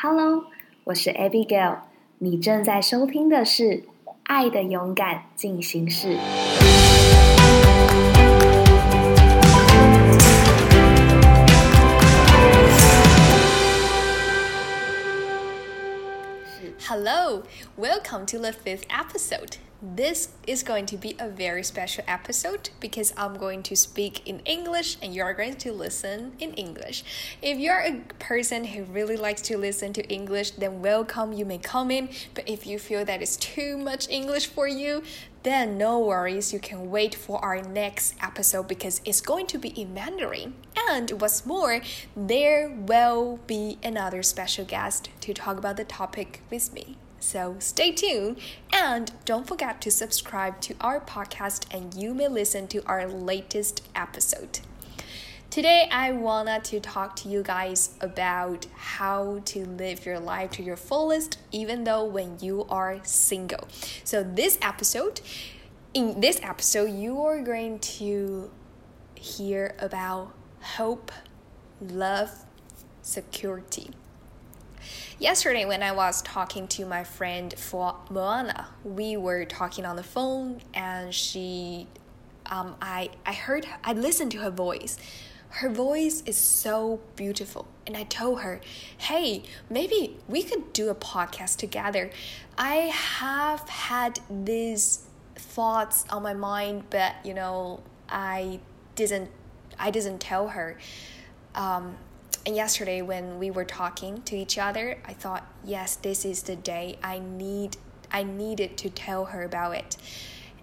Hello，我是 Abigail，你正在收听的是《爱的勇敢进行式》。Hello, welcome to the fifth episode. This is going to be a very special episode because I'm going to speak in English and you're going to listen in English. If you're a person who really likes to listen to English, then welcome, you may come in. But if you feel that it's too much English for you, then no worries, you can wait for our next episode because it's going to be in Mandarin. And what's more, there will be another special guest to talk about the topic with me. So stay tuned and don't forget to subscribe to our podcast and you may listen to our latest episode. Today, I wanted to talk to you guys about how to live your life to your fullest, even though when you are single. So, this episode, in this episode, you are going to hear about hope, love, security. Yesterday, when I was talking to my friend for Moana, we were talking on the phone, and she, um, I, I heard, I listened to her voice her voice is so beautiful. And I told her, hey, maybe we could do a podcast together. I have had these thoughts on my mind, but you know, I didn't I didn't tell her. Um, and yesterday when we were talking to each other, I thought, yes, this is the day I need I needed to tell her about it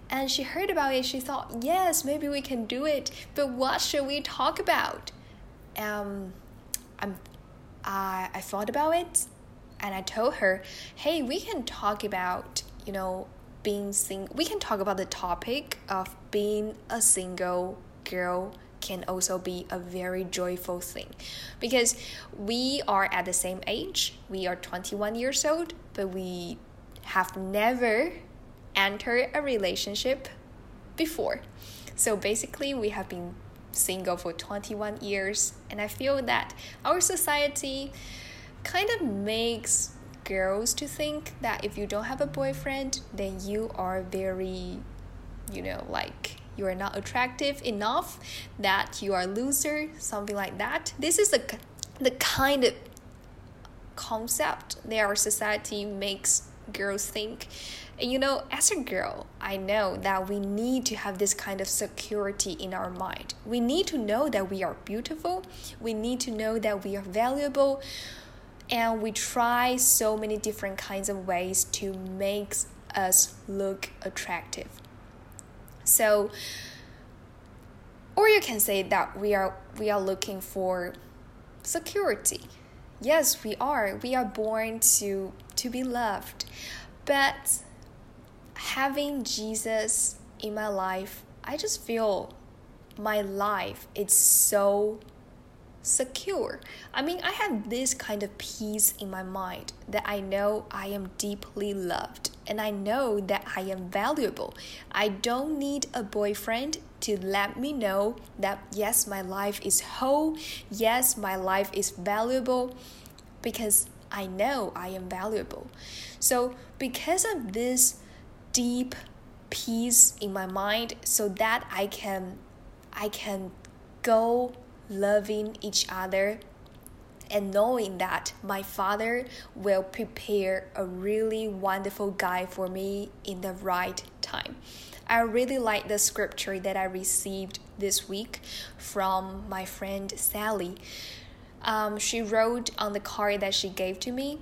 and she heard about it. She thought, yes, maybe we can do it. But what should we talk about? Um, I'm, I, I thought about it, and I told her, hey, we can talk about, you know, being single. We can talk about the topic of being a single girl can also be a very joyful thing because we are at the same age. We are 21 years old, but we have never entered a relationship before. So basically, we have been single for 21 years, and I feel that our society kind of makes girls to think that if you don't have a boyfriend, then you are very, you know, like you are not attractive enough, that you are a loser, something like that. This is the the kind of concept that our society makes girls think and you know, as a girl, I know that we need to have this kind of security in our mind. We need to know that we are beautiful, we need to know that we are valuable, and we try so many different kinds of ways to make us look attractive. So, or you can say that we are we are looking for security. Yes, we are. We are born to to be loved. But having Jesus in my life, I just feel my life is so secure. I mean, I have this kind of peace in my mind that I know I am deeply loved and I know that I am valuable. I don't need a boyfriend to let me know that yes, my life is whole, yes, my life is valuable because I know I am valuable. So, because of this deep peace in my mind so that I can I can go loving each other and knowing that my father will prepare a really wonderful guy for me in the right time. I really like the scripture that I received this week from my friend Sally. Um, she wrote on the card that she gave to me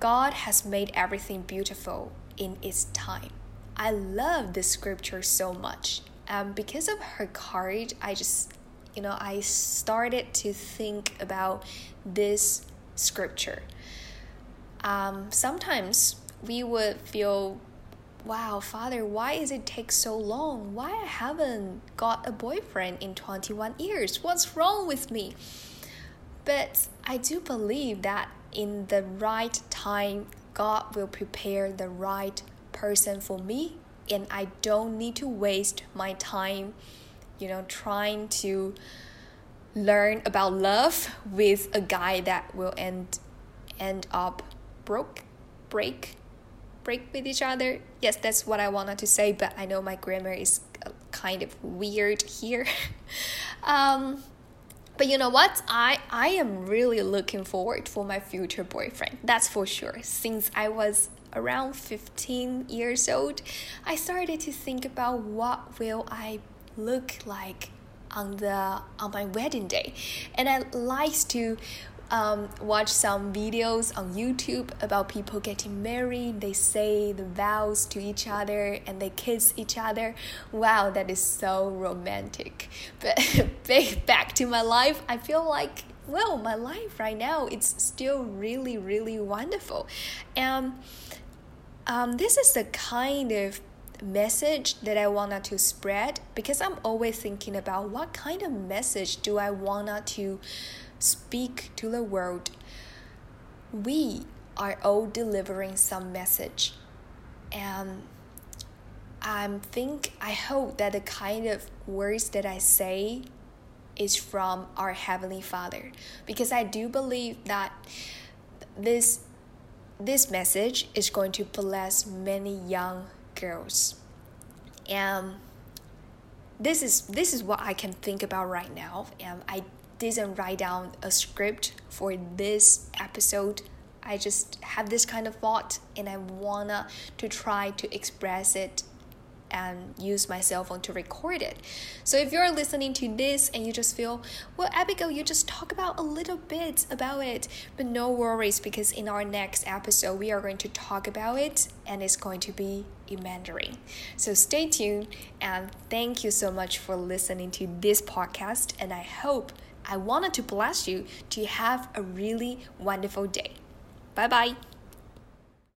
God has made everything beautiful in its time. I love this scripture so much. Um, because of her card, I just, you know, I started to think about this scripture. Um, sometimes we would feel, wow, Father, why is it take so long? Why I haven't got a boyfriend in 21 years? What's wrong with me? But I do believe that in the right time, God will prepare the right person for me and I don't need to waste my time, you know, trying to learn about love with a guy that will end end up broke, break, break with each other. Yes, that's what I wanted to say, but I know my grammar is kind of weird here. um, but you know what? I I am really looking forward for my future boyfriend. That's for sure. Since I was around 15 years old, I started to think about what will I look like on the on my wedding day. And I like to um, watch some videos on YouTube about people getting married. They say the vows to each other and they kiss each other. Wow, that is so romantic. But back to my life, I feel like well, my life right now it's still really really wonderful, and um, this is the kind of message that I to spread because I'm always thinking about what kind of message do I want to speak to the world. We are all delivering some message. And I think I hope that the kind of words that I say is from our heavenly Father because I do believe that this this message is going to bless many young girls. And um, this is this is what I can think about right now and I didn't write down a script for this episode. I just have this kind of thought and I wanna to try to express it and use my cell phone to record it. So if you're listening to this and you just feel, well, Abigail, you just talk about a little bit about it, but no worries because in our next episode we are going to talk about it and it's going to be in Mandarin. So stay tuned and thank you so much for listening to this podcast and I hope I wanted to bless you to have a really wonderful day. Bye bye.